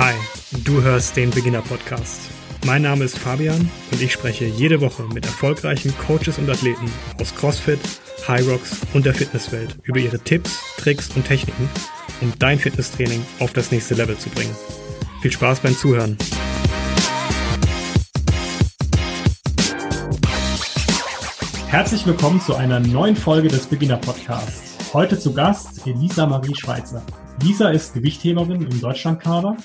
Hi, du hörst den Beginner Podcast. Mein Name ist Fabian und ich spreche jede Woche mit erfolgreichen Coaches und Athleten aus CrossFit, High Rocks und der Fitnesswelt über ihre Tipps, Tricks und Techniken, um dein Fitnesstraining auf das nächste Level zu bringen. Viel Spaß beim Zuhören. Herzlich willkommen zu einer neuen Folge des Beginner Podcasts. Heute zu Gast Elisa Marie Schweizer. Lisa ist Gewichtheberin im Deutschlandkader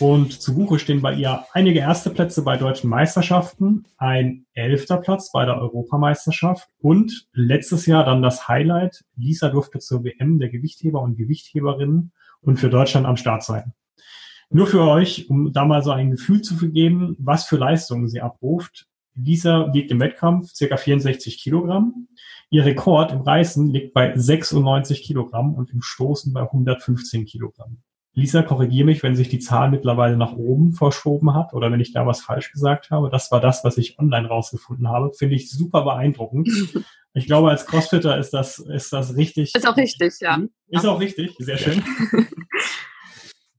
und zu Buche stehen bei ihr einige erste Plätze bei deutschen Meisterschaften, ein elfter Platz bei der Europameisterschaft und letztes Jahr dann das Highlight. Lisa durfte zur WM der Gewichtheber und Gewichtheberinnen und für Deutschland am Start sein. Nur für euch, um da mal so ein Gefühl zu vergeben, was für Leistungen sie abruft. Lisa wiegt im Wettkampf circa 64 Kilogramm. Ihr Rekord im Reißen liegt bei 96 Kilogramm und im Stoßen bei 115 Kilogramm. Lisa, korrigiere mich, wenn sich die Zahl mittlerweile nach oben verschoben hat oder wenn ich da was falsch gesagt habe. Das war das, was ich online rausgefunden habe. Finde ich super beeindruckend. Ich glaube, als Crossfitter ist das, ist das richtig. Ist auch richtig, ja. Ist auch richtig, sehr schön.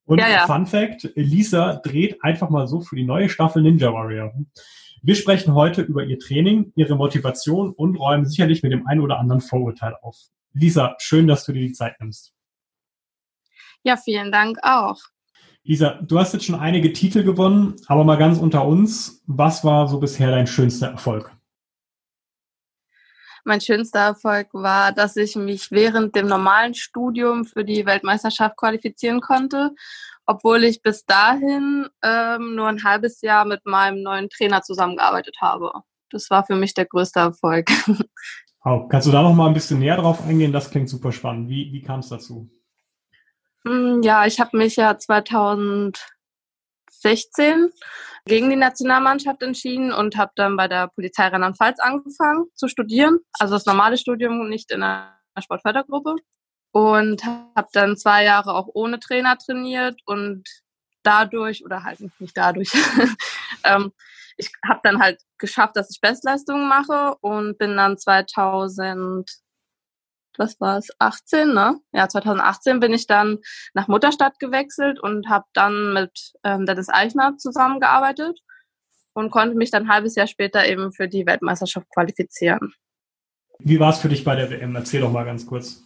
Und ja, ja. Fun Fact, Lisa dreht einfach mal so für die neue Staffel Ninja Warrior. Wir sprechen heute über ihr Training, ihre Motivation und räumen sicherlich mit dem einen oder anderen Vorurteil auf. Lisa, schön, dass du dir die Zeit nimmst. Ja, vielen Dank auch. Lisa, du hast jetzt schon einige Titel gewonnen, aber mal ganz unter uns, was war so bisher dein schönster Erfolg? Mein schönster Erfolg war, dass ich mich während dem normalen Studium für die Weltmeisterschaft qualifizieren konnte obwohl ich bis dahin ähm, nur ein halbes Jahr mit meinem neuen Trainer zusammengearbeitet habe. Das war für mich der größte Erfolg. Oh, kannst du da noch mal ein bisschen näher drauf eingehen? Das klingt super spannend. Wie, wie kam es dazu? Mm, ja, ich habe mich ja 2016 gegen die Nationalmannschaft entschieden und habe dann bei der Polizei Rheinland-Pfalz angefangen zu studieren. Also das normale Studium, nicht in einer Sportfördergruppe und habe dann zwei Jahre auch ohne Trainer trainiert und dadurch oder halt nicht dadurch ähm, ich habe dann halt geschafft, dass ich Bestleistungen mache und bin dann 2000 was war es 18 ne ja 2018 bin ich dann nach Mutterstadt gewechselt und habe dann mit ähm, Dennis Eichner zusammengearbeitet und konnte mich dann ein halbes Jahr später eben für die Weltmeisterschaft qualifizieren. Wie war es für dich bei der WM? Erzähl doch mal ganz kurz.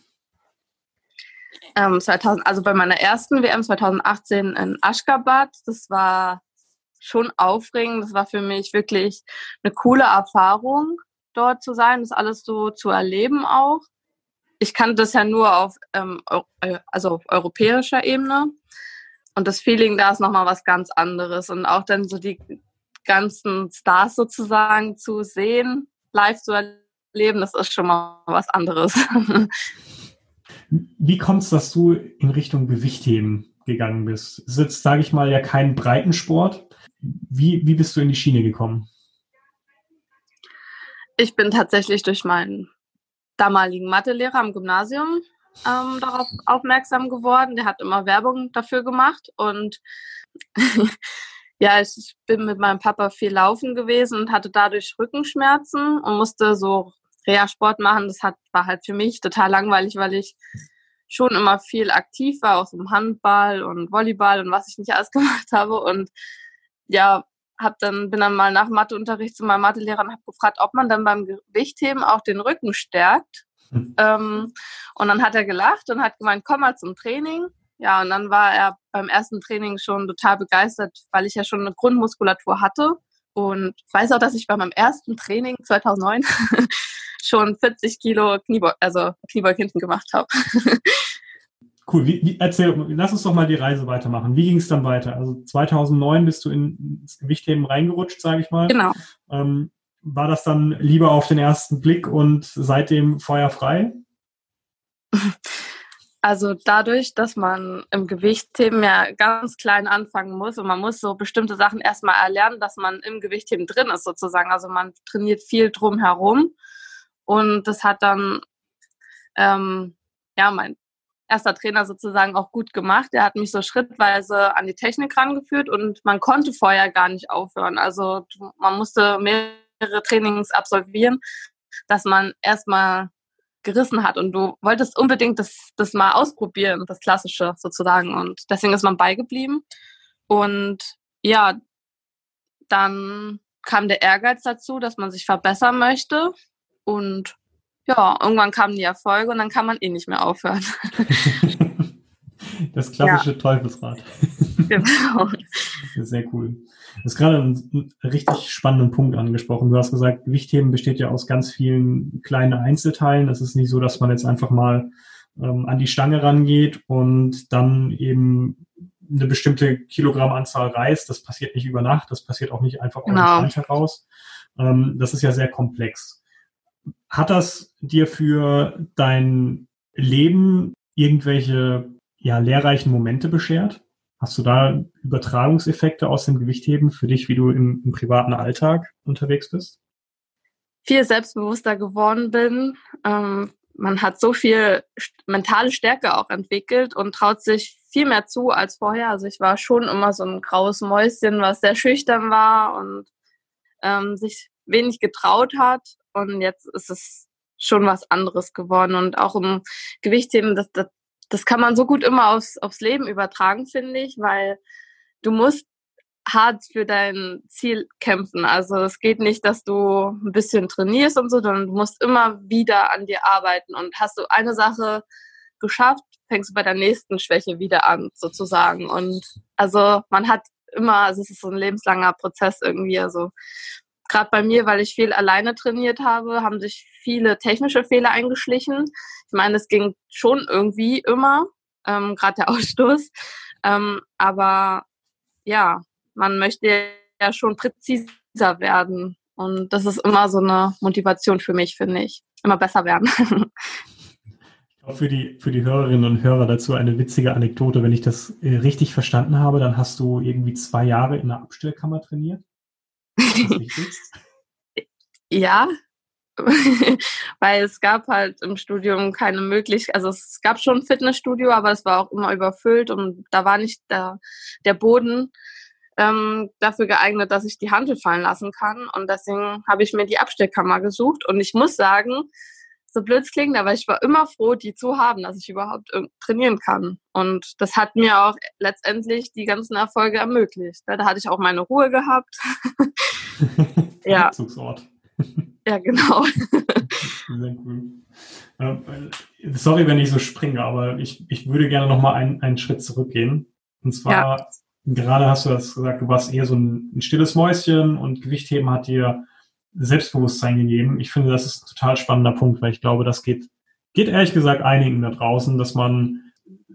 Ähm, 2000, also bei meiner ersten WM 2018 in Aschgabat. Das war schon aufregend. Das war für mich wirklich eine coole Erfahrung, dort zu sein, das alles so zu erleben auch. Ich kannte das ja nur auf, ähm, also auf europäischer Ebene. Und das Feeling da ist nochmal was ganz anderes. Und auch dann so die ganzen Stars sozusagen zu sehen, live zu erleben, das ist schon mal was anderes. Wie kommt es, dass du in Richtung Gewichtheben gegangen bist? Es ist jetzt, sage ich mal, ja kein Breitensport. Wie, wie bist du in die Schiene gekommen? Ich bin tatsächlich durch meinen damaligen Mathelehrer am Gymnasium ähm, darauf aufmerksam geworden. Der hat immer Werbung dafür gemacht und ja, ich bin mit meinem Papa viel laufen gewesen und hatte dadurch Rückenschmerzen und musste so Reha-Sport machen, das hat, war halt für mich total langweilig, weil ich schon immer viel aktiv war, auch im Handball und Volleyball und was ich nicht alles gemacht habe. Und ja, hab dann, bin dann mal nach Matheunterricht zu meinem Mathelehrer und habe gefragt, ob man dann beim Gewichtheben auch den Rücken stärkt. Mhm. Ähm, und dann hat er gelacht und hat gemeint, komm mal zum Training. Ja, und dann war er beim ersten Training schon total begeistert, weil ich ja schon eine Grundmuskulatur hatte. Und weiß auch, dass ich bei meinem ersten Training 2009 schon 40 Kilo Kniebeug, also Kniebeug hinten gemacht habe. Cool. Wie, wie, erzähl, lass uns doch mal die Reise weitermachen. Wie ging es dann weiter? Also 2009 bist du in, ins Gewichtheben reingerutscht, sage ich mal. Genau. Ähm, war das dann lieber auf den ersten Blick und seitdem feuerfrei? Also dadurch, dass man im Gewichtheben ja ganz klein anfangen muss und man muss so bestimmte Sachen erstmal erlernen, dass man im Gewichtheben drin ist sozusagen. Also man trainiert viel drumherum und das hat dann ähm, ja mein erster Trainer sozusagen auch gut gemacht. Er hat mich so schrittweise an die Technik rangeführt und man konnte vorher gar nicht aufhören. Also man musste mehrere Trainings absolvieren, dass man erstmal gerissen hat und du wolltest unbedingt das, das mal ausprobieren, das Klassische sozusagen. Und deswegen ist man beigeblieben. Und ja, dann kam der Ehrgeiz dazu, dass man sich verbessern möchte. Und ja, irgendwann kamen die Erfolge und dann kann man eh nicht mehr aufhören. Das klassische ja. Teufelsrad. Genau. Sehr cool. Du hast gerade einen richtig spannenden Punkt angesprochen. Du hast gesagt, Gewichtheben besteht ja aus ganz vielen kleinen Einzelteilen. Es ist nicht so, dass man jetzt einfach mal ähm, an die Stange rangeht und dann eben eine bestimmte Kilogrammanzahl reißt. Das passiert nicht über Nacht. Das passiert auch nicht einfach genau. aus dem Stand heraus. Ähm, das ist ja sehr komplex. Hat das dir für dein Leben irgendwelche ja, lehrreichen Momente beschert? Hast du da Übertragungseffekte aus dem Gewichtheben für dich, wie du im, im privaten Alltag unterwegs bist? Viel selbstbewusster geworden bin. Ähm, man hat so viel mentale Stärke auch entwickelt und traut sich viel mehr zu als vorher. Also ich war schon immer so ein graues Mäuschen, was sehr schüchtern war und ähm, sich wenig getraut hat. Und jetzt ist es schon was anderes geworden. Und auch im Gewichtheben, das, das, das kann man so gut immer aufs, aufs Leben übertragen, finde ich, weil du musst hart für dein Ziel kämpfen. Also es geht nicht, dass du ein bisschen trainierst und so, sondern du musst immer wieder an dir arbeiten. Und hast du eine Sache geschafft, fängst du bei der nächsten Schwäche wieder an, sozusagen. Und also man hat immer, also es ist so ein lebenslanger Prozess irgendwie. Also gerade bei mir, weil ich viel alleine trainiert habe, haben sich viele technische Fehler eingeschlichen. Ich meine, es ging schon irgendwie immer, ähm, gerade der Ausstoß. Ähm, aber ja, man möchte ja schon präziser werden. Und das ist immer so eine Motivation für mich, finde ich. Immer besser werden. Für die, für die Hörerinnen und Hörer dazu eine witzige Anekdote. Wenn ich das äh, richtig verstanden habe, dann hast du irgendwie zwei Jahre in der Abstellkammer trainiert. ja, weil es gab halt im Studium keine Möglichkeit, also es gab schon ein Fitnessstudio, aber es war auch immer überfüllt und da war nicht der, der Boden ähm, dafür geeignet, dass ich die Handel fallen lassen kann. Und deswegen habe ich mir die Abstellkammer gesucht. Und ich muss sagen, so blöd es klingt, aber ich war immer froh, die zu haben, dass ich überhaupt trainieren kann. Und das hat mir auch letztendlich die ganzen Erfolge ermöglicht. Da hatte ich auch meine Ruhe gehabt. ja. Rückzugsort. ja, genau. Sehr cool. Äh, sorry, wenn ich so springe, aber ich, ich würde gerne noch mal einen, einen Schritt zurückgehen. Und zwar, ja. gerade hast du das gesagt, du warst eher so ein, ein stilles Mäuschen und Gewichtheben hat dir Selbstbewusstsein gegeben. Ich finde, das ist ein total spannender Punkt, weil ich glaube, das geht, geht ehrlich gesagt einigen da draußen, dass man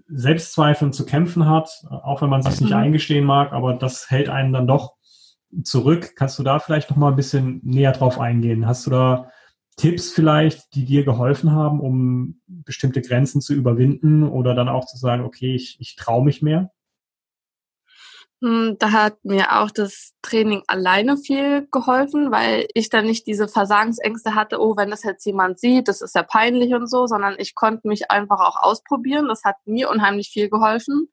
Selbstzweifeln zu kämpfen hat, auch wenn man sich nicht mhm. eingestehen mag, aber das hält einen dann doch zurück. Kannst du da vielleicht noch mal ein bisschen näher drauf eingehen? Hast du da Tipps vielleicht, die dir geholfen haben, um bestimmte Grenzen zu überwinden oder dann auch zu sagen, okay, ich, ich traue mich mehr? Hm, da hat mir auch das Training alleine viel geholfen, weil ich dann nicht diese Versagensängste hatte, oh, wenn das jetzt jemand sieht, das ist ja peinlich und so, sondern ich konnte mich einfach auch ausprobieren. Das hat mir unheimlich viel geholfen.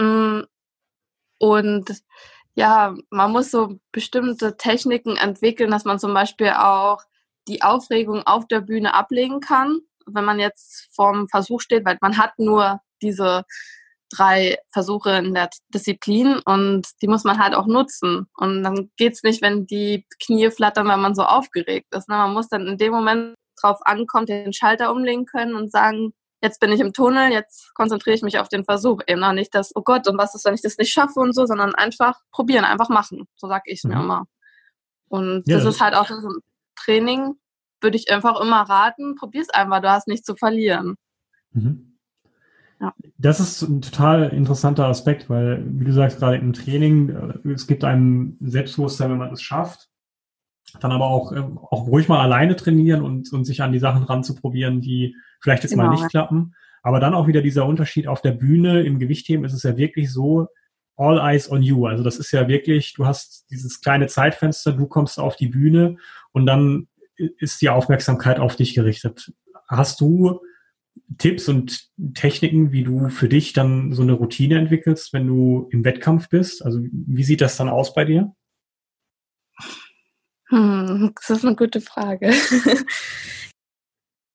Hm, und ja, man muss so bestimmte Techniken entwickeln, dass man zum Beispiel auch die Aufregung auf der Bühne ablegen kann, wenn man jetzt vorm Versuch steht, weil man hat nur diese drei Versuche in der Disziplin und die muss man halt auch nutzen. Und dann geht's nicht, wenn die Knie flattern, wenn man so aufgeregt ist. Ne? Man muss dann in dem Moment drauf ankommen, den Schalter umlegen können und sagen, jetzt bin ich im Tunnel, jetzt konzentriere ich mich auf den Versuch. Eben noch nicht das, oh Gott, und was ist, wenn ich das nicht schaffe und so, sondern einfach probieren, einfach machen. So sag ich mhm. mir immer. Und ja, das ist halt auch so ein Training, würde ich einfach immer raten, probier's einfach, du hast nichts zu verlieren. Mhm. Ja. Das ist ein total interessanter Aspekt, weil, wie du sagst, gerade im Training, äh, es gibt einem Selbstbewusstsein, wenn man es schafft. Dann aber auch, äh, auch ruhig mal alleine trainieren und, und sich an die Sachen ranzuprobieren, die vielleicht jetzt genau. mal nicht klappen. Aber dann auch wieder dieser Unterschied auf der Bühne im Gewichtheben ist es ja wirklich so, all eyes on you. Also das ist ja wirklich, du hast dieses kleine Zeitfenster, du kommst auf die Bühne und dann ist die Aufmerksamkeit auf dich gerichtet. Hast du Tipps und Techniken, wie du für dich dann so eine Routine entwickelst, wenn du im Wettkampf bist? Also wie sieht das dann aus bei dir? Hm, das ist eine gute Frage.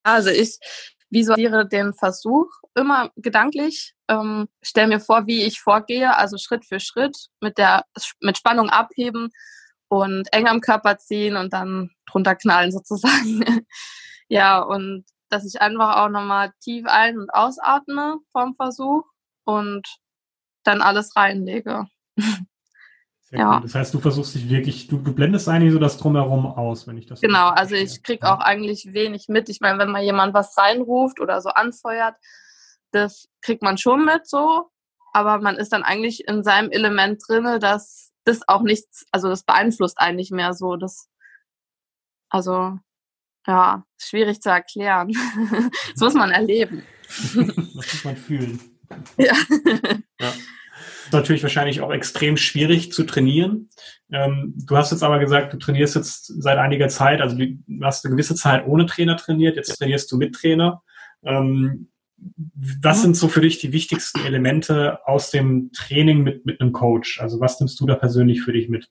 also ich visualisiere den Versuch immer gedanklich, ähm, stelle mir vor, wie ich vorgehe, also Schritt für Schritt mit der mit Spannung abheben und eng am Körper ziehen und dann drunter knallen sozusagen. ja, und dass ich einfach auch nochmal tief ein- und ausatme vom Versuch und dann alles reinlege. ja. Cool. Das heißt, du versuchst dich wirklich, du, blendest eigentlich so das Drumherum aus, wenn ich das Genau, also ich kriege auch eigentlich wenig mit. Ich meine, wenn mal jemand was reinruft oder so anfeuert, das kriegt man schon mit so, aber man ist dann eigentlich in seinem Element drinne, dass das auch nichts, also das beeinflusst einen nicht mehr so. Das, also ja, schwierig zu erklären. das muss man erleben. das muss man fühlen. Ja. ja. Natürlich wahrscheinlich auch extrem schwierig zu trainieren. Ähm, du hast jetzt aber gesagt, du trainierst jetzt seit einiger Zeit, also du hast eine gewisse Zeit ohne Trainer trainiert, jetzt trainierst du mit Trainer. Ähm, was sind so für dich die wichtigsten Elemente aus dem Training mit, mit einem Coach? Also was nimmst du da persönlich für dich mit?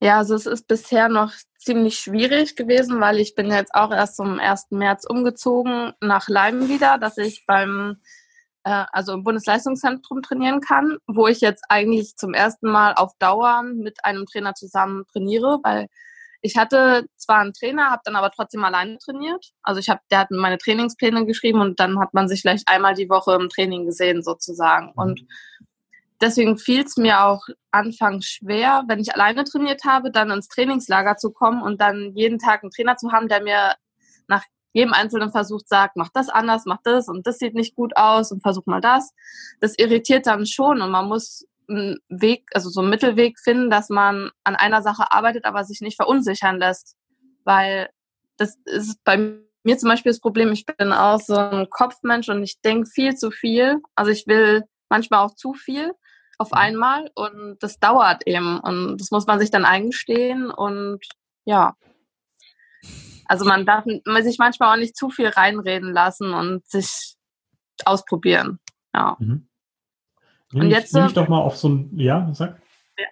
Ja, also es ist bisher noch ziemlich schwierig gewesen, weil ich bin jetzt auch erst zum 1. März umgezogen nach Leim wieder, dass ich beim äh, also im Bundesleistungszentrum trainieren kann, wo ich jetzt eigentlich zum ersten Mal auf Dauer mit einem Trainer zusammen trainiere, weil ich hatte zwar einen Trainer, habe dann aber trotzdem alleine trainiert. Also ich habe, der hat meine Trainingspläne geschrieben und dann hat man sich vielleicht einmal die Woche im Training gesehen sozusagen. Mhm. Und deswegen fiel es mir auch anfangs schwer, wenn ich alleine trainiert habe, dann ins Trainingslager zu kommen und dann jeden Tag einen Trainer zu haben, der mir nach jedem einzelnen Versuch sagt, mach das anders, mach das und das sieht nicht gut aus und versuch mal das. Das irritiert dann schon und man muss einen Weg, also so einen Mittelweg finden, dass man an einer Sache arbeitet, aber sich nicht verunsichern lässt. Weil das ist bei mir zum Beispiel das Problem, ich bin auch so ein Kopfmensch und ich denke viel zu viel. Also ich will manchmal auch zu viel auf mhm. einmal und das dauert eben und das muss man sich dann eingestehen und ja. Also man darf sich manchmal auch nicht zu viel reinreden lassen und sich ausprobieren. Ja. Mhm. Nimm und jetzt ich, ich doch mal auf so ein, ja, sag. Ja.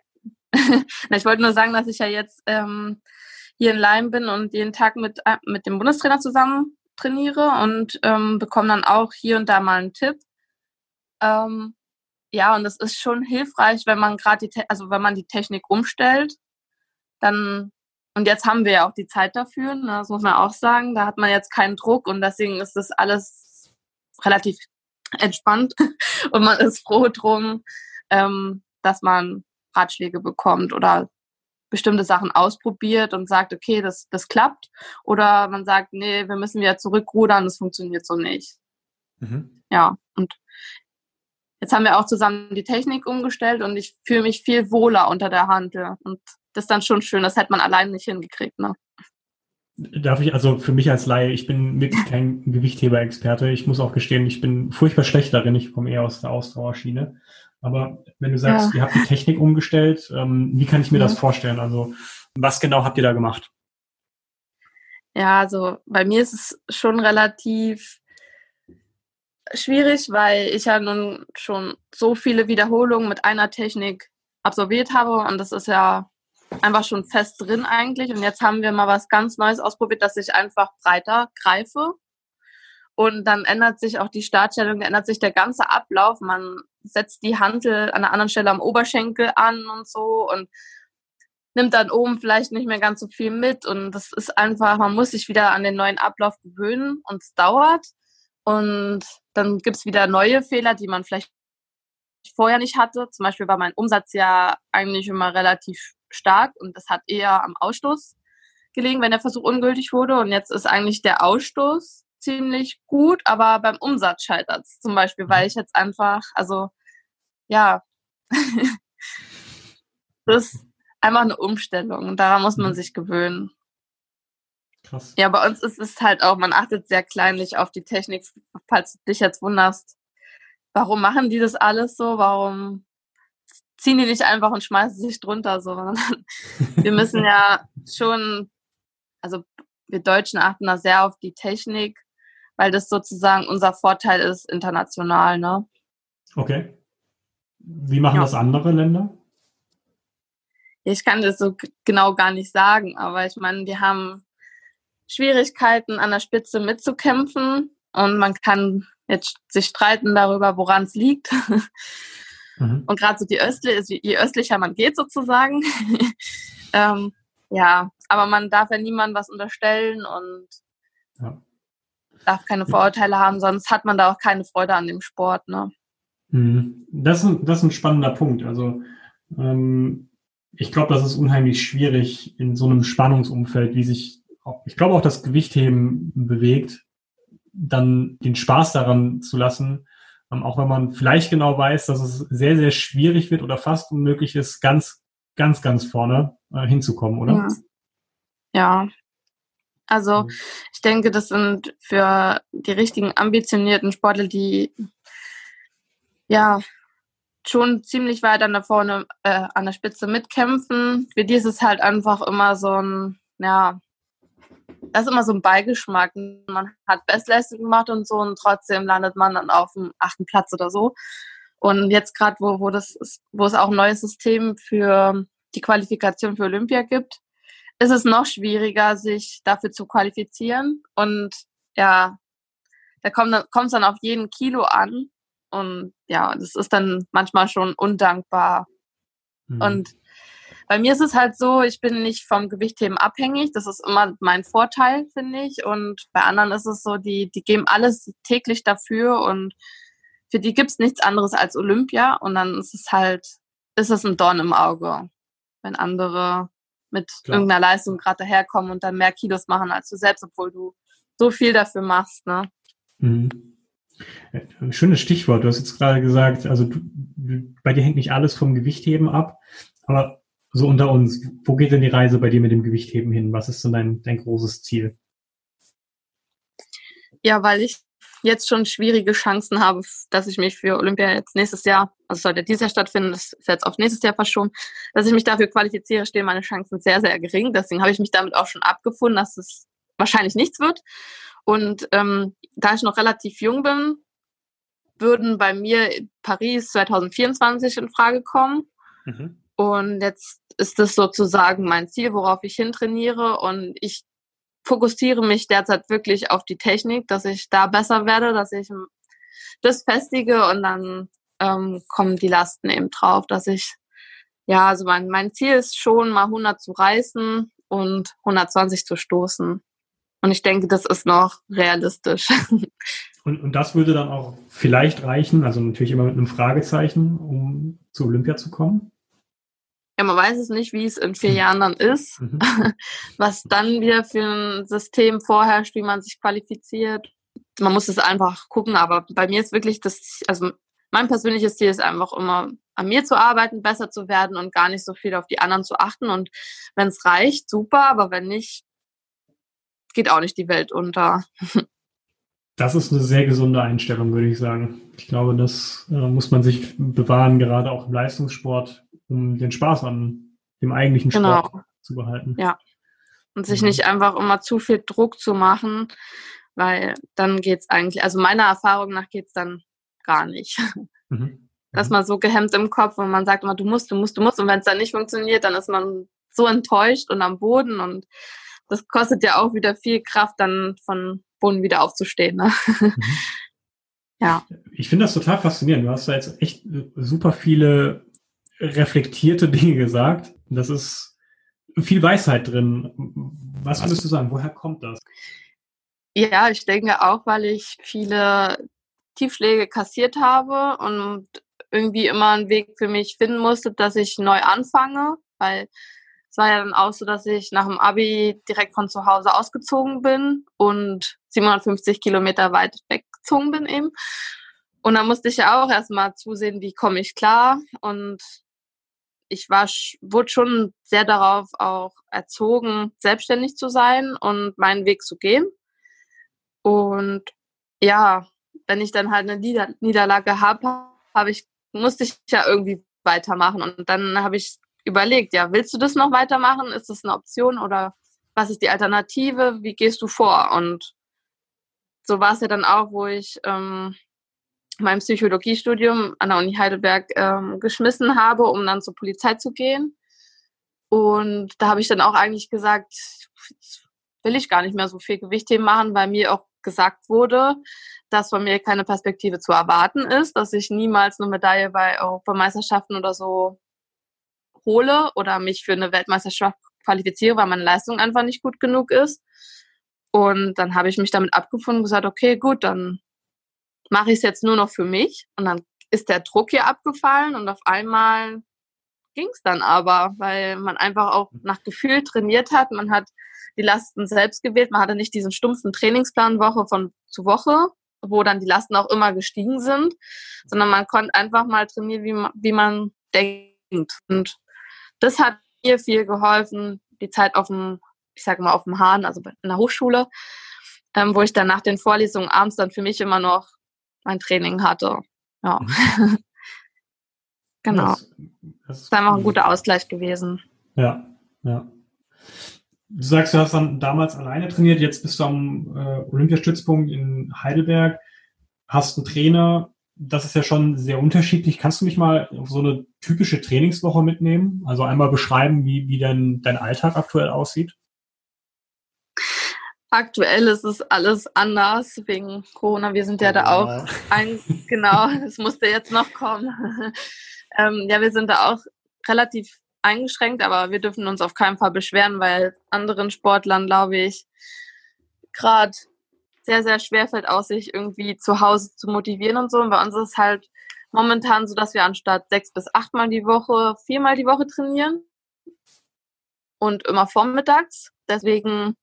ich wollte nur sagen, dass ich ja jetzt ähm, hier in Leim bin und jeden Tag mit, äh, mit dem Bundestrainer zusammen trainiere und ähm, bekomme dann auch hier und da mal einen Tipp. Ähm, ja, und es ist schon hilfreich, wenn man gerade die, also wenn man die Technik umstellt, dann und jetzt haben wir ja auch die Zeit dafür, ne, das muss man auch sagen. Da hat man jetzt keinen Druck und deswegen ist das alles relativ entspannt und man ist froh drum, ähm, dass man Ratschläge bekommt oder bestimmte Sachen ausprobiert und sagt, okay, das, das klappt. Oder man sagt, nee, wir müssen wieder zurückrudern, das funktioniert so nicht. Mhm. Ja, und Jetzt haben wir auch zusammen die Technik umgestellt und ich fühle mich viel wohler unter der Hand. Ja. Und das ist dann schon schön. Das hätte man allein nicht hingekriegt. Ne? Darf ich, also für mich als Laie, ich bin wirklich kein Gewichtheber-Experte. Ich muss auch gestehen, ich bin furchtbar schlecht darin. Ich komme eher aus der Ausdauerschiene. Aber wenn du sagst, ja. ihr habt die Technik umgestellt, ähm, wie kann ich mir ja. das vorstellen? Also was genau habt ihr da gemacht? Ja, also bei mir ist es schon relativ schwierig, weil ich ja nun schon so viele Wiederholungen mit einer Technik absolviert habe und das ist ja einfach schon fest drin eigentlich. Und jetzt haben wir mal was ganz Neues ausprobiert, dass ich einfach breiter greife. Und dann ändert sich auch die Startstellung, ändert sich der ganze Ablauf. Man setzt die Handel an einer anderen Stelle am Oberschenkel an und so und nimmt dann oben vielleicht nicht mehr ganz so viel mit. Und das ist einfach, man muss sich wieder an den neuen Ablauf gewöhnen und es dauert. Und dann gibt es wieder neue Fehler, die man vielleicht vorher nicht hatte. Zum Beispiel war mein Umsatz ja eigentlich immer relativ stark und das hat eher am Ausstoß gelegen, wenn der Versuch ungültig wurde. Und jetzt ist eigentlich der Ausstoß ziemlich gut, aber beim Umsatz scheitert es zum Beispiel, weil ich jetzt einfach, also ja, das ist einfach eine Umstellung und daran muss man mhm. sich gewöhnen. Krass. Ja, bei uns ist es halt auch, man achtet sehr kleinlich auf die Technik, falls du dich jetzt wunderst, warum machen die das alles so? Warum ziehen die nicht einfach und schmeißen sich drunter so? wir müssen ja schon, also wir Deutschen achten da sehr auf die Technik, weil das sozusagen unser Vorteil ist international, ne? Okay. Wie machen ja. das andere Länder? Ich kann das so genau gar nicht sagen, aber ich meine, wir haben Schwierigkeiten an der Spitze mitzukämpfen und man kann jetzt sich streiten darüber, woran es liegt. Mhm. Und gerade so die östliche, je östlicher man geht sozusagen. ähm, ja, aber man darf ja niemandem was unterstellen und ja. darf keine Vorurteile haben, sonst hat man da auch keine Freude an dem Sport. Ne? Mhm. Das, ist, das ist ein spannender Punkt. Also ähm, ich glaube, das ist unheimlich schwierig in so einem Spannungsumfeld, wie sich, ich glaube auch das Gewichtheben bewegt, dann den Spaß daran zu lassen, ähm, auch wenn man vielleicht genau weiß, dass es sehr, sehr schwierig wird oder fast unmöglich ist, ganz, ganz, ganz vorne äh, hinzukommen, oder? Ja. ja. Also ich denke, das sind für die richtigen ambitionierten Sportler, die ja schon ziemlich weit an der vorne, äh, an der Spitze mitkämpfen. Für die ist es halt einfach immer so ein, ja, das ist immer so ein Beigeschmack. Man hat Bestleistung gemacht und so und trotzdem landet man dann auf dem achten Platz oder so. Und jetzt gerade, wo, wo, das ist, wo es auch ein neues System für die Qualifikation für Olympia gibt, ist es noch schwieriger, sich dafür zu qualifizieren. Und ja, da kommt es dann auf jeden Kilo an. Und ja, das ist dann manchmal schon undankbar. Mhm. Und bei mir ist es halt so, ich bin nicht vom Gewichtheben abhängig. Das ist immer mein Vorteil, finde ich. Und bei anderen ist es so, die, die geben alles täglich dafür und für die gibt es nichts anderes als Olympia. Und dann ist es halt, ist es ein Dorn im Auge, wenn andere mit Klar. irgendeiner Leistung gerade daherkommen und dann mehr Kilos machen als du selbst, obwohl du so viel dafür machst. Ne? Mhm. Ein schönes Stichwort. Du hast jetzt gerade gesagt, also du, bei dir hängt nicht alles vom Gewichtheben ab, aber so unter uns, wo geht denn die Reise bei dir mit dem Gewichtheben hin? Was ist denn dein, dein großes Ziel? Ja, weil ich jetzt schon schwierige Chancen habe, dass ich mich für Olympia jetzt nächstes Jahr, also sollte dieses Jahr stattfinden, das ist jetzt auf nächstes Jahr verschoben, dass ich mich dafür qualifiziere, stehen meine Chancen sehr, sehr gering. Deswegen habe ich mich damit auch schon abgefunden, dass es wahrscheinlich nichts wird. Und ähm, da ich noch relativ jung bin, würden bei mir Paris 2024 in Frage kommen. Mhm. Und jetzt ist das sozusagen mein Ziel, worauf ich hintrainiere. Und ich fokussiere mich derzeit wirklich auf die Technik, dass ich da besser werde, dass ich das festige und dann ähm, kommen die Lasten eben drauf, dass ich, ja, also mein, mein Ziel ist schon mal 100 zu reißen und 120 zu stoßen. Und ich denke, das ist noch realistisch. Und, und das würde dann auch vielleicht reichen, also natürlich immer mit einem Fragezeichen, um zu Olympia zu kommen? Ja, man weiß es nicht, wie es in vier mhm. Jahren dann ist, mhm. was dann wieder für ein System vorherrscht, wie man sich qualifiziert. Man muss es einfach gucken, aber bei mir ist wirklich das, also mein persönliches Ziel ist einfach immer an mir zu arbeiten, besser zu werden und gar nicht so viel auf die anderen zu achten. Und wenn es reicht, super, aber wenn nicht, geht auch nicht die Welt unter. Das ist eine sehr gesunde Einstellung, würde ich sagen. Ich glaube, das äh, muss man sich bewahren, gerade auch im Leistungssport um den Spaß an dem eigentlichen Sport genau. zu behalten. Ja. Und sich mhm. nicht einfach immer zu viel Druck zu machen, weil dann geht es eigentlich, also meiner Erfahrung nach geht es dann gar nicht. Mhm. Dass man so gehemmt im Kopf und man sagt immer, du musst, du musst, du musst. Und wenn es dann nicht funktioniert, dann ist man so enttäuscht und am Boden und das kostet ja auch wieder viel Kraft, dann von Boden wieder aufzustehen. Ne? Mhm. Ja. Ich finde das total faszinierend. Du hast da jetzt echt super viele reflektierte Dinge gesagt. Das ist viel Weisheit drin. Was würdest du sagen? Woher kommt das? Ja, ich denke auch, weil ich viele Tiefschläge kassiert habe und irgendwie immer einen Weg für mich finden musste, dass ich neu anfange, weil es war ja dann auch so, dass ich nach dem Abi direkt von zu Hause ausgezogen bin und 750 Kilometer weit weggezogen bin eben. Und dann musste ich ja auch erstmal zusehen, wie komme ich klar. Und ich war, wurde schon sehr darauf auch erzogen, selbstständig zu sein und meinen Weg zu gehen. Und ja, wenn ich dann halt eine Nieder Niederlage habe, habe ich, musste ich ja irgendwie weitermachen. Und dann habe ich überlegt, ja, willst du das noch weitermachen? Ist das eine Option oder was ist die Alternative? Wie gehst du vor? Und so war es ja dann auch, wo ich ähm, mein Psychologiestudium an der Uni Heidelberg ähm, geschmissen habe, um dann zur Polizei zu gehen. Und da habe ich dann auch eigentlich gesagt, will ich gar nicht mehr so viel Gewichtheben machen, weil mir auch gesagt wurde, dass von mir keine Perspektive zu erwarten ist, dass ich niemals eine Medaille bei Europameisterschaften oder so hole oder mich für eine Weltmeisterschaft qualifiziere, weil meine Leistung einfach nicht gut genug ist. Und dann habe ich mich damit abgefunden und gesagt, okay, gut, dann mache ich es jetzt nur noch für mich. Und dann ist der Druck hier abgefallen und auf einmal ging es dann aber, weil man einfach auch nach Gefühl trainiert hat. Man hat die Lasten selbst gewählt. Man hatte nicht diesen stumpfen Trainingsplan Woche von zu Woche, wo dann die Lasten auch immer gestiegen sind, sondern man konnte einfach mal trainieren, wie man, wie man denkt. Und das hat mir viel geholfen, die Zeit auf dem, ich sage mal, auf dem Hahn, also in der Hochschule, ähm, wo ich dann nach den Vorlesungen abends dann für mich immer noch mein Training hatte. Ja. Mhm. genau. Das, das ist einfach ein guter Ausgleich gewesen. Ja, ja. Du sagst, du hast dann damals alleine trainiert, jetzt bist du am äh, Olympiastützpunkt in Heidelberg, hast einen Trainer, das ist ja schon sehr unterschiedlich. Kannst du mich mal auf so eine typische Trainingswoche mitnehmen? Also einmal beschreiben, wie, wie denn dein Alltag aktuell aussieht? Aktuell ist es alles anders wegen Corona. Wir sind ja, da auch ein, genau, es musste jetzt noch kommen. ähm, ja, wir sind da auch relativ eingeschränkt, aber wir dürfen uns auf keinen Fall beschweren, weil anderen Sportlern, glaube ich, gerade sehr, sehr schwer fällt aus, sich irgendwie zu Hause zu motivieren und so. Und bei uns ist es halt momentan so, dass wir anstatt sechs bis achtmal die Woche viermal die Woche trainieren und immer vormittags. Deswegen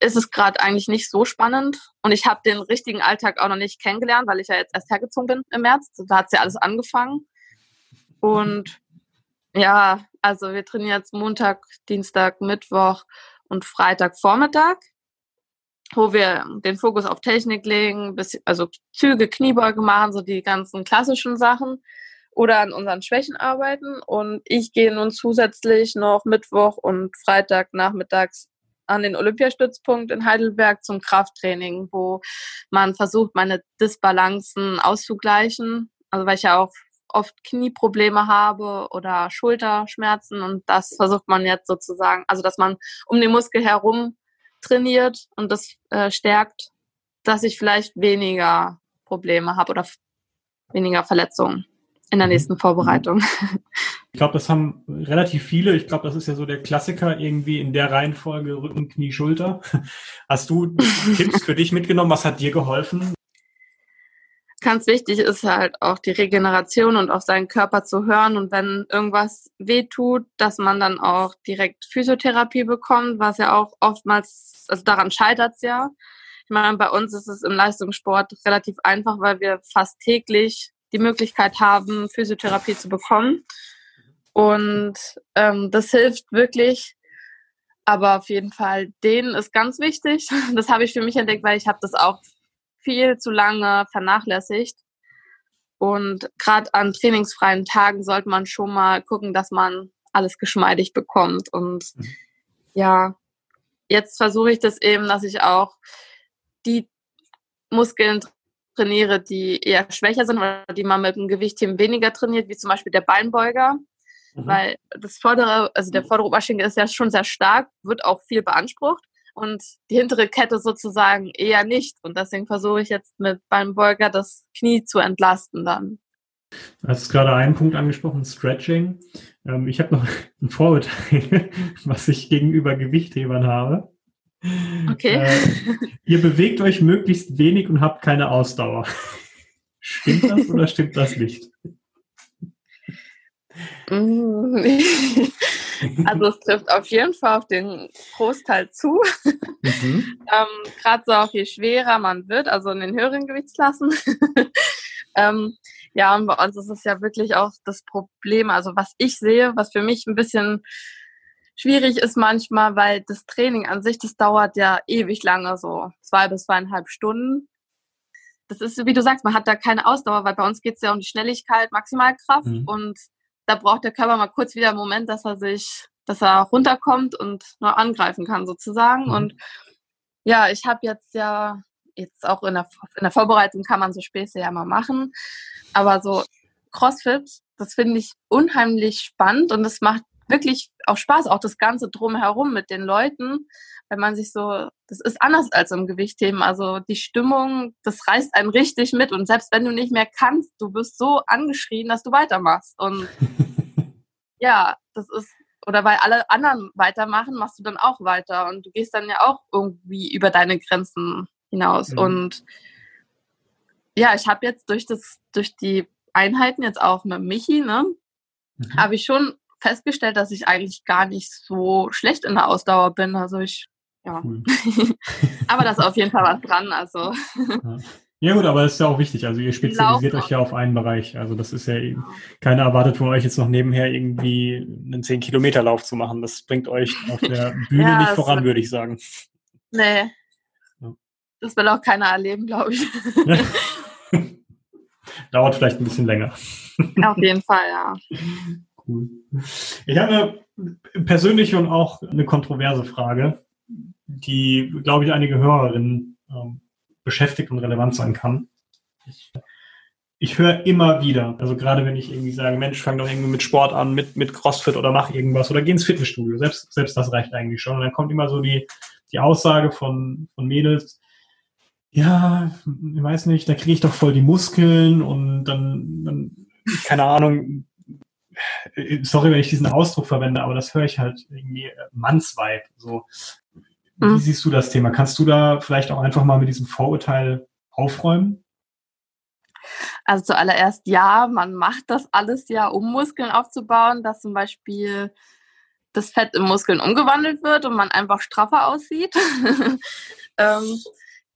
ist es gerade eigentlich nicht so spannend. Und ich habe den richtigen Alltag auch noch nicht kennengelernt, weil ich ja jetzt erst hergezogen bin im März. Da hat ja alles angefangen. Und ja, also wir trainieren jetzt Montag, Dienstag, Mittwoch und Freitag Vormittag wo wir den Fokus auf Technik legen, also Züge, Kniebeuge machen, so die ganzen klassischen Sachen oder an unseren Schwächen arbeiten. Und ich gehe nun zusätzlich noch Mittwoch und Freitag nachmittags an den Olympiastützpunkt in Heidelberg zum Krafttraining, wo man versucht, meine Disbalancen auszugleichen. Also weil ich ja auch oft Knieprobleme habe oder Schulterschmerzen und das versucht man jetzt sozusagen, also dass man um den Muskel herum trainiert und das äh, stärkt, dass ich vielleicht weniger Probleme habe oder weniger Verletzungen in der mhm. nächsten Vorbereitung. Ich glaube, das haben relativ viele. Ich glaube, das ist ja so der Klassiker irgendwie in der Reihenfolge Rücken, Knie, Schulter. Hast du Tipps für dich mitgenommen? Was hat dir geholfen? ganz wichtig ist halt auch die Regeneration und auf seinen Körper zu hören. Und wenn irgendwas wehtut, dass man dann auch direkt Physiotherapie bekommt, was ja auch oftmals, also daran scheitert es ja. Ich meine, bei uns ist es im Leistungssport relativ einfach, weil wir fast täglich die Möglichkeit haben, Physiotherapie zu bekommen. Und ähm, das hilft wirklich. Aber auf jeden Fall, denen ist ganz wichtig. Das habe ich für mich entdeckt, weil ich habe das auch viel zu lange vernachlässigt. Und gerade an trainingsfreien Tagen sollte man schon mal gucken, dass man alles geschmeidig bekommt. Und mhm. ja, jetzt versuche ich das eben, dass ich auch die Muskeln trainiere, die eher schwächer sind oder die man mit dem Gewichtheben weniger trainiert, wie zum Beispiel der Beinbeuger. Mhm. Weil das vordere, also der vordere Oberschenkel ist ja schon sehr stark, wird auch viel beansprucht und die hintere Kette sozusagen eher nicht. Und deswegen versuche ich jetzt mit beim Beuger das Knie zu entlasten dann. Du hast gerade einen Punkt angesprochen, Stretching. Ähm, ich habe noch ein Vorurteil, was ich gegenüber Gewichthebern habe. Okay. Äh, ihr bewegt euch möglichst wenig und habt keine Ausdauer. Stimmt das oder stimmt das nicht? Mm. Also es trifft auf jeden Fall auf den Großteil zu. Mhm. ähm, Gerade so auch je schwerer man wird, also in den höheren Gewichtsklassen. ähm, ja, und bei uns ist es ja wirklich auch das Problem, also was ich sehe, was für mich ein bisschen schwierig ist manchmal, weil das Training an sich, das dauert ja ewig lange, so zwei bis zweieinhalb Stunden. Das ist, wie du sagst, man hat da keine Ausdauer, weil bei uns geht es ja um die Schnelligkeit, Maximalkraft mhm. und da braucht der Körper mal kurz wieder einen Moment, dass er sich, dass er runterkommt und noch angreifen kann sozusagen. Mhm. Und ja, ich habe jetzt ja, jetzt auch in der, in der Vorbereitung kann man so Späße ja mal machen, aber so CrossFit, das finde ich unheimlich spannend und es macht wirklich auch Spaß, auch das Ganze drumherum mit den Leuten, wenn man sich so, das ist anders als im Gewichtheben. Also die Stimmung, das reißt einen richtig mit. Und selbst wenn du nicht mehr kannst, du wirst so angeschrien, dass du weitermachst. Und ja, das ist, oder weil alle anderen weitermachen, machst du dann auch weiter. Und du gehst dann ja auch irgendwie über deine Grenzen hinaus. Mhm. Und ja, ich habe jetzt durch das, durch die Einheiten jetzt auch mit Michi, ne, mhm. habe ich schon festgestellt, dass ich eigentlich gar nicht so schlecht in der Ausdauer bin. Also ich, ja. Cool. aber da ist auf jeden Fall was dran. Also. Ja. Ja gut, aber das ist ja auch wichtig. Also ihr spezialisiert euch ja auf einen Bereich. Also das ist ja eben, keiner erwartet von euch jetzt noch nebenher irgendwie einen 10-Kilometer-Lauf zu machen. Das bringt euch auf der Bühne ja, nicht voran, würde ich sagen. Nee. Ja. Das will auch keiner erleben, glaube ich. Dauert vielleicht ein bisschen länger. Auf jeden Fall, ja. Cool. Ich habe eine persönliche und auch eine kontroverse Frage, die, glaube ich, einige Hörerinnen ähm, beschäftigt und relevant sein kann. Ich, höre immer wieder, also gerade wenn ich irgendwie sage, Mensch, fang doch irgendwie mit Sport an, mit, mit Crossfit oder mach irgendwas oder geh ins Fitnessstudio. Selbst, selbst das reicht eigentlich schon. Und dann kommt immer so die, die Aussage von, von Mädels, ja, ich weiß nicht, da kriege ich doch voll die Muskeln und dann, dann, keine Ahnung, sorry, wenn ich diesen Ausdruck verwende, aber das höre ich halt irgendwie Mannsweib. So, wie mhm. siehst du das Thema? Kannst du da vielleicht auch einfach mal mit diesem Vorurteil aufräumen? Also zuallererst ja, man macht das alles ja, um Muskeln aufzubauen, dass zum Beispiel das Fett in Muskeln umgewandelt wird und man einfach straffer aussieht. ähm,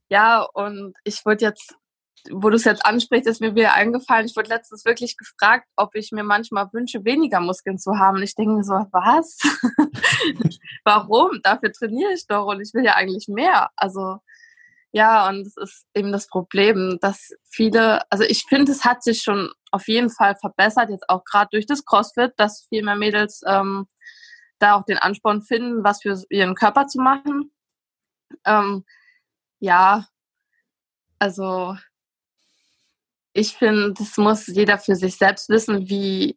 ja, und ich wurde jetzt wo du es jetzt ansprichst, ist mir wieder eingefallen. Ich wurde letztens wirklich gefragt, ob ich mir manchmal wünsche, weniger Muskeln zu haben. Und ich denke mir so, was? Warum? Dafür trainiere ich doch und ich will ja eigentlich mehr. Also ja, und es ist eben das Problem, dass viele, also ich finde, es hat sich schon auf jeden Fall verbessert, jetzt auch gerade durch das CrossFit, dass viel mehr Mädels ähm, da auch den Ansporn finden, was für ihren Körper zu machen. Ähm, ja, also ich finde, das muss jeder für sich selbst wissen, wie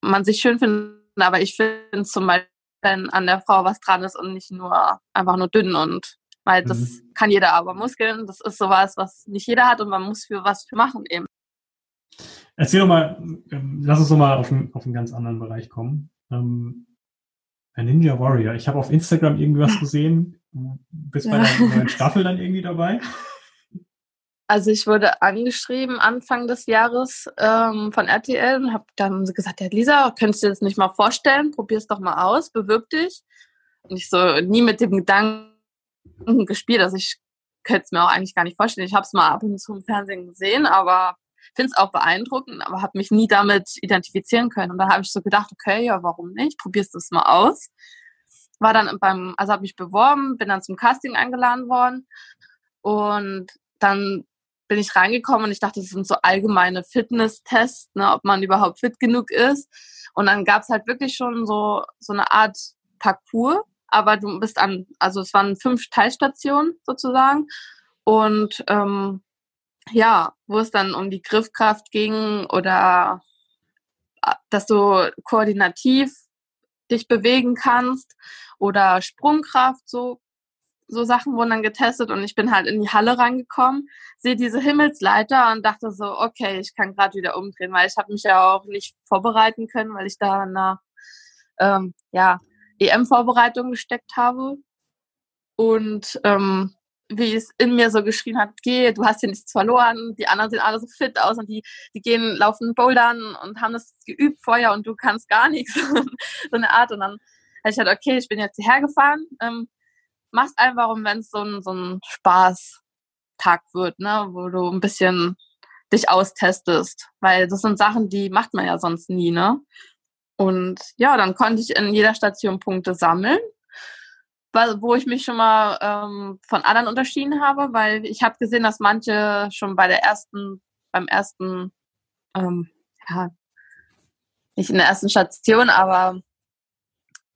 man sich schön findet. Aber ich finde zum Beispiel, wenn an der Frau was dran ist und nicht nur einfach nur dünn und weil das mhm. kann jeder, aber Muskeln, das ist sowas, was nicht jeder hat und man muss für was für machen eben. Erzähl doch mal, ähm, lass uns doch mal auf einen, auf einen ganz anderen Bereich kommen. Ähm, ein Ninja Warrior. Ich habe auf Instagram irgendwas gesehen. Bist ja. bei der neuen Staffel dann irgendwie dabei? Also ich wurde angeschrieben Anfang des Jahres ähm, von RTL und habe dann gesagt, ja Lisa, könntest du dir das nicht mal vorstellen? Probier es doch mal aus, bewirb dich. Und ich so nie mit dem Gedanken gespielt, also ich könnte es mir auch eigentlich gar nicht vorstellen. Ich habe es mal ab und zu im Fernsehen gesehen, aber finde es auch beeindruckend, aber habe mich nie damit identifizieren können. Und dann habe ich so gedacht, okay, ja, warum nicht? Probierst du es mal aus. War dann beim, also habe mich beworben, bin dann zum Casting eingeladen worden und dann bin ich reingekommen und ich dachte, das sind so allgemeine Fitness-Tests, ne, ob man überhaupt fit genug ist. Und dann gab es halt wirklich schon so, so eine Art Parcours, aber du bist an, also es waren fünf Teilstationen sozusagen. Und ähm, ja, wo es dann um die Griffkraft ging oder äh, dass du koordinativ dich bewegen kannst oder Sprungkraft, so so Sachen wurden dann getestet und ich bin halt in die Halle reingekommen, sehe diese Himmelsleiter und dachte so, okay, ich kann gerade wieder umdrehen, weil ich habe mich ja auch nicht vorbereiten können, weil ich da einer ähm, ja, EM-Vorbereitung gesteckt habe. Und ähm, wie es in mir so geschrien hat, geh, du hast hier nichts verloren, die anderen sehen alle so fit aus und die, die gehen, laufen bouldern und haben das geübt vorher und du kannst gar nichts. so eine Art. Und dann habe ich halt, okay, ich bin jetzt hierher gefahren, ähm, mach's einfach, und wenn es so ein, so ein Spaßtag wird, ne, wo du ein bisschen dich austestest. Weil das sind Sachen, die macht man ja sonst nie, ne? Und ja, dann konnte ich in jeder Station Punkte sammeln, wo ich mich schon mal ähm, von anderen unterschieden habe, weil ich habe gesehen, dass manche schon bei der ersten, beim ersten, ähm, ja, nicht in der ersten Station, aber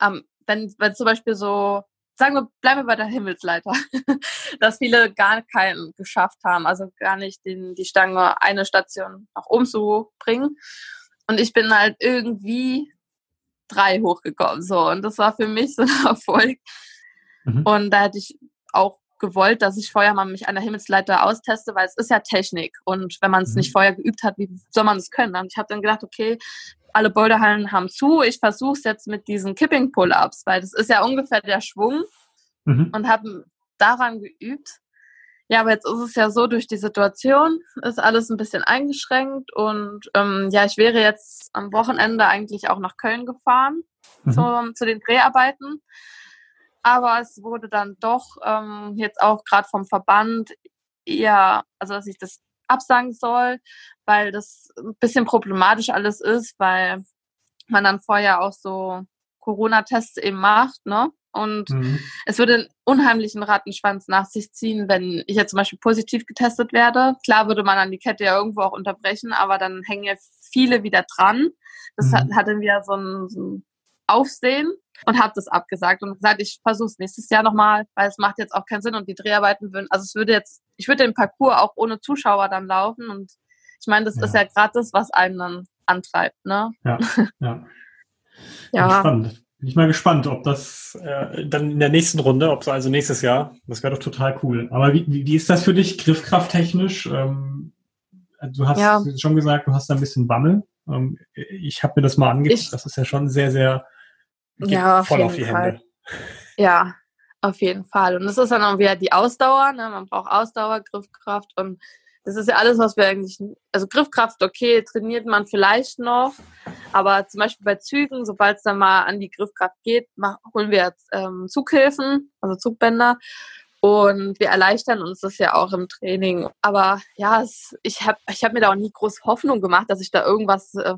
ähm, wenn, wenn zum Beispiel so sagen wir, bleiben wir bei der Himmelsleiter, dass viele gar keinen geschafft haben, also gar nicht den, die Stange eine Station nach oben zu bringen. Und ich bin halt irgendwie drei hochgekommen. So, und das war für mich so ein Erfolg. Mhm. Und da hätte ich auch gewollt, dass ich vorher mal mich an der Himmelsleiter austeste, weil es ist ja Technik. Und wenn man es mhm. nicht vorher geübt hat, wie soll man es können? Und ich habe dann gedacht, okay, alle Boulderhallen haben zu, ich versuche es jetzt mit diesen Kipping Pull-Ups, weil das ist ja ungefähr der Schwung mhm. und habe daran geübt. Ja, aber jetzt ist es ja so, durch die Situation ist alles ein bisschen eingeschränkt und ähm, ja, ich wäre jetzt am Wochenende eigentlich auch nach Köln gefahren mhm. zu, zu den Dreharbeiten. Aber es wurde dann doch ähm, jetzt auch gerade vom Verband eher, also dass ich das absagen soll, weil das ein bisschen problematisch alles ist, weil man dann vorher auch so Corona-Tests eben macht, ne? Und mhm. es würde einen unheimlichen Rattenschwanz nach sich ziehen, wenn ich jetzt zum Beispiel positiv getestet werde. Klar würde man dann die Kette ja irgendwo auch unterbrechen, aber dann hängen ja viele wieder dran. Das mhm. hatte wieder so ein, so ein Aufsehen und habe das abgesagt und gesagt, ich versuche es nächstes Jahr nochmal, weil es macht jetzt auch keinen Sinn und die Dreharbeiten würden, also es würde jetzt, ich würde den Parcours auch ohne Zuschauer dann laufen und ich meine, das ja. ist ja gerade das, was einen dann antreibt, ne? Ja, ja. ja. Spannend. Bin ich mal gespannt, ob das äh, dann in der nächsten Runde, ob so also nächstes Jahr, das wäre doch total cool. Aber wie, wie, wie ist das für dich, griffkrafttechnisch? Ähm, du hast ja. schon gesagt, du hast da ein bisschen Bammel. Ähm, ich habe mir das mal angeguckt, das ist ja schon sehr, sehr ja, auf voll auf die Fall. Hände. Ja, auf jeden Fall. Und es ist dann auch wieder die Ausdauer. Ne? Man braucht Ausdauer, Griffkraft und das ist ja alles, was wir eigentlich, also Griffkraft, okay, trainiert man vielleicht noch, aber zum Beispiel bei Zügen, sobald es dann mal an die Griffkraft geht, holen wir jetzt ähm, Zughilfen, also Zugbänder und wir erleichtern uns das ja auch im Training. Aber ja, es, ich habe ich hab mir da auch nie groß Hoffnung gemacht, dass ich da irgendwas äh,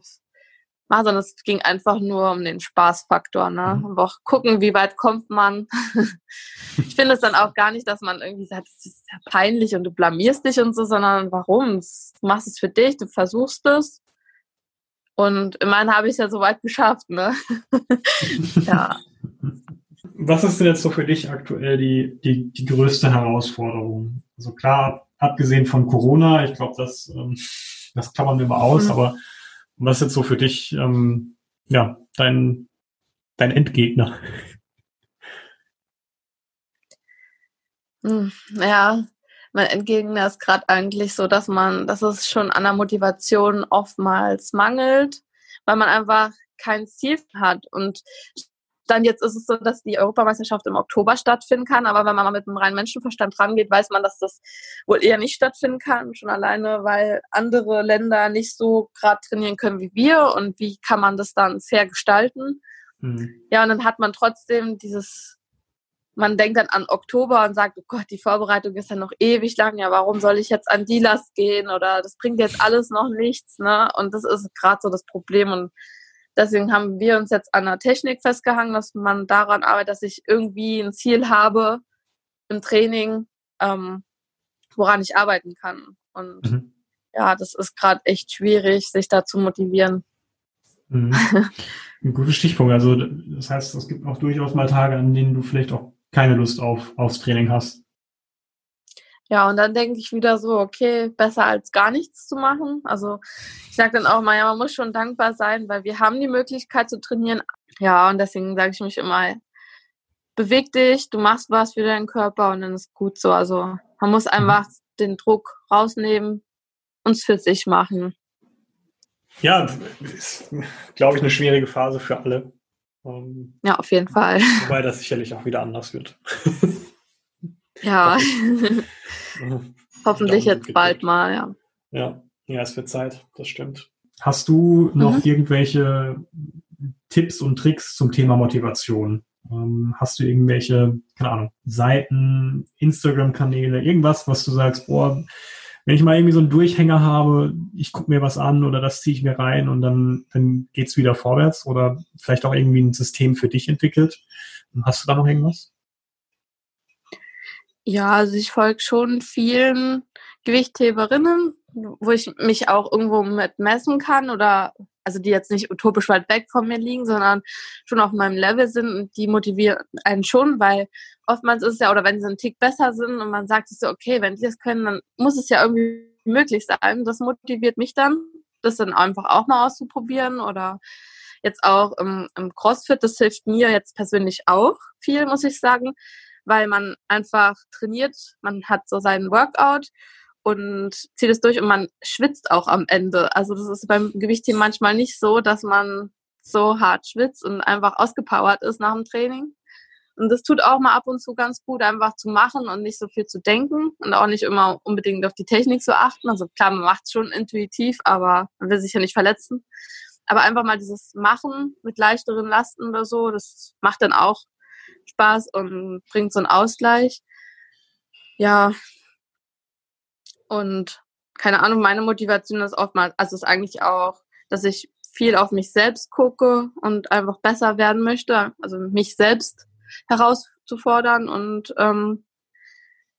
mache, sondern es ging einfach nur um den Spaßfaktor. Ne? Mhm. Einfach gucken, wie weit kommt man. ich finde es dann auch gar nicht, dass man irgendwie sagt, es ist ja peinlich und du blamierst dich und so, sondern warum? Du machst es für dich, du versuchst es. Und immerhin habe ich es ja so weit geschafft. Ne? ja. Was ist denn jetzt so für dich aktuell die, die, die größte Herausforderung? Also klar, abgesehen von Corona, ich glaube, das, ähm, das klammern wir mal aus, mhm. aber was ist jetzt so für dich, ähm, ja, dein, dein Endgegner? Hm, ja, mein Endgegner ist gerade eigentlich so, dass man, dass es schon an der Motivation oftmals mangelt, weil man einfach kein Ziel hat. Und dann jetzt ist es so, dass die Europameisterschaft im Oktober stattfinden kann, aber wenn man mal mit einem reinen Menschenverstand rangeht, weiß man, dass das wohl eher nicht stattfinden kann, schon alleine, weil andere Länder nicht so gerade trainieren können wie wir und wie kann man das dann fair gestalten. Mhm. Ja, und dann hat man trotzdem dieses, man denkt dann an Oktober und sagt, oh Gott, die Vorbereitung ist ja noch ewig lang, ja, warum soll ich jetzt an die Last gehen oder das bringt jetzt alles noch nichts, ne? Und das ist gerade so das Problem und Deswegen haben wir uns jetzt an der Technik festgehangen, dass man daran arbeitet, dass ich irgendwie ein Ziel habe im Training, ähm, woran ich arbeiten kann. Und mhm. ja, das ist gerade echt schwierig, sich da zu motivieren. Mhm. Ein guter Stichpunkt. Also das heißt, es gibt auch durchaus mal Tage, an denen du vielleicht auch keine Lust auf, aufs Training hast. Ja, und dann denke ich wieder so, okay, besser als gar nichts zu machen. Also ich sage dann auch mal, ja, man muss schon dankbar sein, weil wir haben die Möglichkeit zu trainieren. Ja, und deswegen sage ich mich immer, beweg dich, du machst was für deinen Körper und dann ist gut so. Also man muss mhm. einfach den Druck rausnehmen, uns für sich machen. Ja, ist, glaube ich, eine schwierige Phase für alle. Ähm, ja, auf jeden Fall. Wobei das sicherlich auch wieder anders wird. Ja. Hoffentlich jetzt bald mal, ja. Ja, ja, es wird Zeit, das stimmt. Hast du noch mhm. irgendwelche Tipps und Tricks zum Thema Motivation? Ähm, hast du irgendwelche, keine Ahnung, Seiten, Instagram-Kanäle, irgendwas, was du sagst, boah, wenn ich mal irgendwie so einen Durchhänger habe, ich gucke mir was an oder das ziehe ich mir rein und dann, dann geht es wieder vorwärts oder vielleicht auch irgendwie ein System für dich entwickelt. Hast du da noch irgendwas? Ja, also ich folge schon vielen Gewichtheberinnen, wo ich mich auch irgendwo mit messen kann oder also die jetzt nicht utopisch weit weg von mir liegen, sondern schon auf meinem Level sind und die motivieren einen schon, weil oftmals ist es ja, oder wenn sie einen Tick besser sind und man sagt sich so, okay, wenn die das können, dann muss es ja irgendwie möglich sein. Das motiviert mich dann, das dann einfach auch mal auszuprobieren oder jetzt auch im, im CrossFit, das hilft mir jetzt persönlich auch viel, muss ich sagen, weil man einfach trainiert, man hat so seinen Workout und zieht es durch und man schwitzt auch am Ende. Also das ist beim Gewichtheben manchmal nicht so, dass man so hart schwitzt und einfach ausgepowert ist nach dem Training. Und das tut auch mal ab und zu ganz gut, einfach zu machen und nicht so viel zu denken und auch nicht immer unbedingt auf die Technik zu achten. Also klar, man macht es schon intuitiv, aber man will sich ja nicht verletzen. Aber einfach mal dieses Machen mit leichteren Lasten oder so, das macht dann auch Spaß und bringt so einen Ausgleich. Ja. Und keine Ahnung, meine Motivation ist oftmals, also ist eigentlich auch, dass ich viel auf mich selbst gucke und einfach besser werden möchte, also mich selbst herauszufordern und ähm,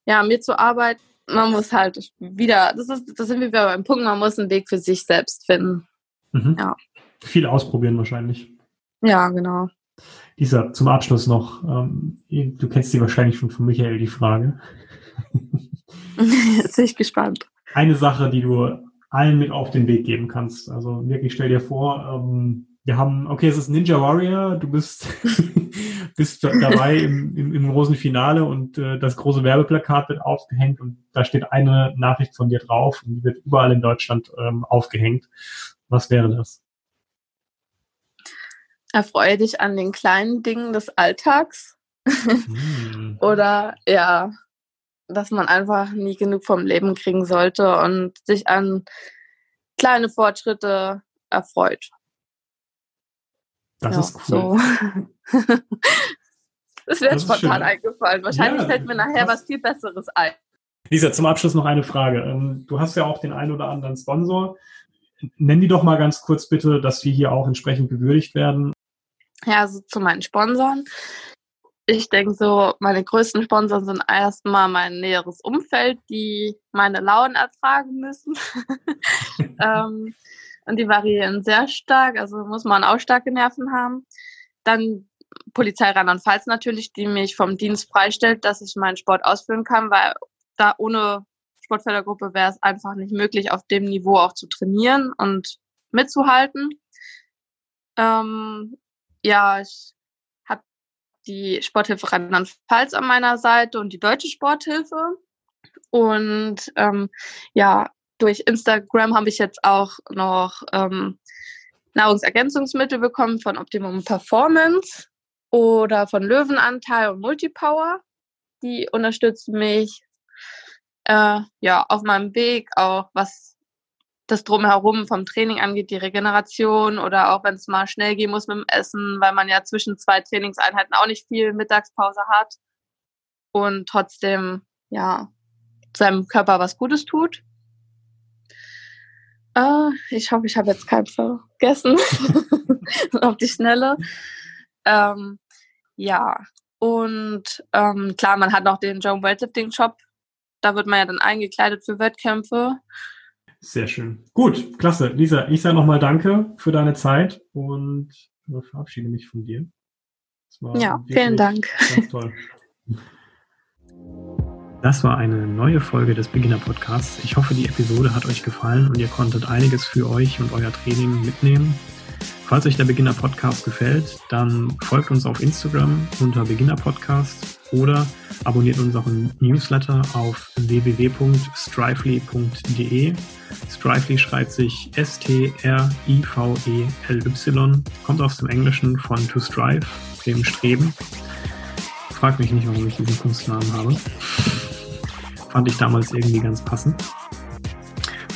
ja, mir zu arbeiten. Man muss halt wieder, das ist, das sind wir wieder beim Punkt, man muss einen Weg für sich selbst finden. Mhm. Ja. Viel ausprobieren wahrscheinlich. Ja, genau. Lisa, zum Abschluss noch, ähm, du kennst sie wahrscheinlich schon von Michael, die Frage. Jetzt bin ich gespannt. Eine Sache, die du allen mit auf den Weg geben kannst. Also wirklich stell dir vor, ähm, wir haben, okay, es ist Ninja Warrior, du bist, bist dabei im, im, im großen Finale und äh, das große Werbeplakat wird aufgehängt und da steht eine Nachricht von dir drauf und die wird überall in Deutschland ähm, aufgehängt. Was wäre das? Erfreue dich an den kleinen Dingen des Alltags. Hm. Oder ja, dass man einfach nie genug vom Leben kriegen sollte und sich an kleine Fortschritte erfreut. Das ja, ist cool. So. das wäre spontan eingefallen. Wahrscheinlich ja, fällt mir nachher was viel Besseres ein. Lisa, zum Abschluss noch eine Frage. Ähm, du hast ja auch den einen oder anderen Sponsor. Nenn die doch mal ganz kurz bitte, dass wir hier auch entsprechend gewürdigt werden. Ja, also zu meinen Sponsoren. Ich denke so, meine größten Sponsoren sind erstmal mein näheres Umfeld, die meine Launen ertragen müssen. ähm, und die variieren sehr stark, also muss man auch starke Nerven haben. Dann Polizei Rheinland-Pfalz natürlich, die mich vom Dienst freistellt, dass ich meinen Sport ausführen kann, weil da ohne Sportfördergruppe wäre es einfach nicht möglich, auf dem Niveau auch zu trainieren und mitzuhalten. Ähm, ja, ich habe die Sporthilfe Rheinland-Pfalz an meiner Seite und die Deutsche Sporthilfe. Und ähm, ja, durch Instagram habe ich jetzt auch noch ähm, Nahrungsergänzungsmittel bekommen von Optimum Performance oder von Löwenanteil und Multipower. Die unterstützen mich äh, ja auf meinem Weg auch, was das drumherum vom Training angeht, die Regeneration oder auch wenn es mal schnell gehen muss mit dem Essen, weil man ja zwischen zwei Trainingseinheiten auch nicht viel Mittagspause hat und trotzdem ja seinem Körper was Gutes tut. Uh, ich hoffe, ich habe jetzt keinen vergessen. Auf die Schnelle. Ähm, ja, und ähm, klar, man hat noch den Joe Weightlifting Shop. Da wird man ja dann eingekleidet für Wettkämpfe. Sehr schön. Gut, klasse. Lisa, ich sage nochmal Danke für deine Zeit und verabschiede mich von dir. Ja, vielen Dank. Ganz toll. Das war eine neue Folge des Beginner Podcasts. Ich hoffe, die Episode hat euch gefallen und ihr konntet einiges für euch und euer Training mitnehmen. Falls euch der Beginner Podcast gefällt, dann folgt uns auf Instagram unter Beginner Podcast oder abonniert unseren Newsletter auf www.strively.de. Strively schreibt sich S-T-R-I-V-E-L-Y, kommt aus dem Englischen von to strive, dem Streben. Fragt mich nicht, warum ich diesen Kunstnamen habe. Fand ich damals irgendwie ganz passend.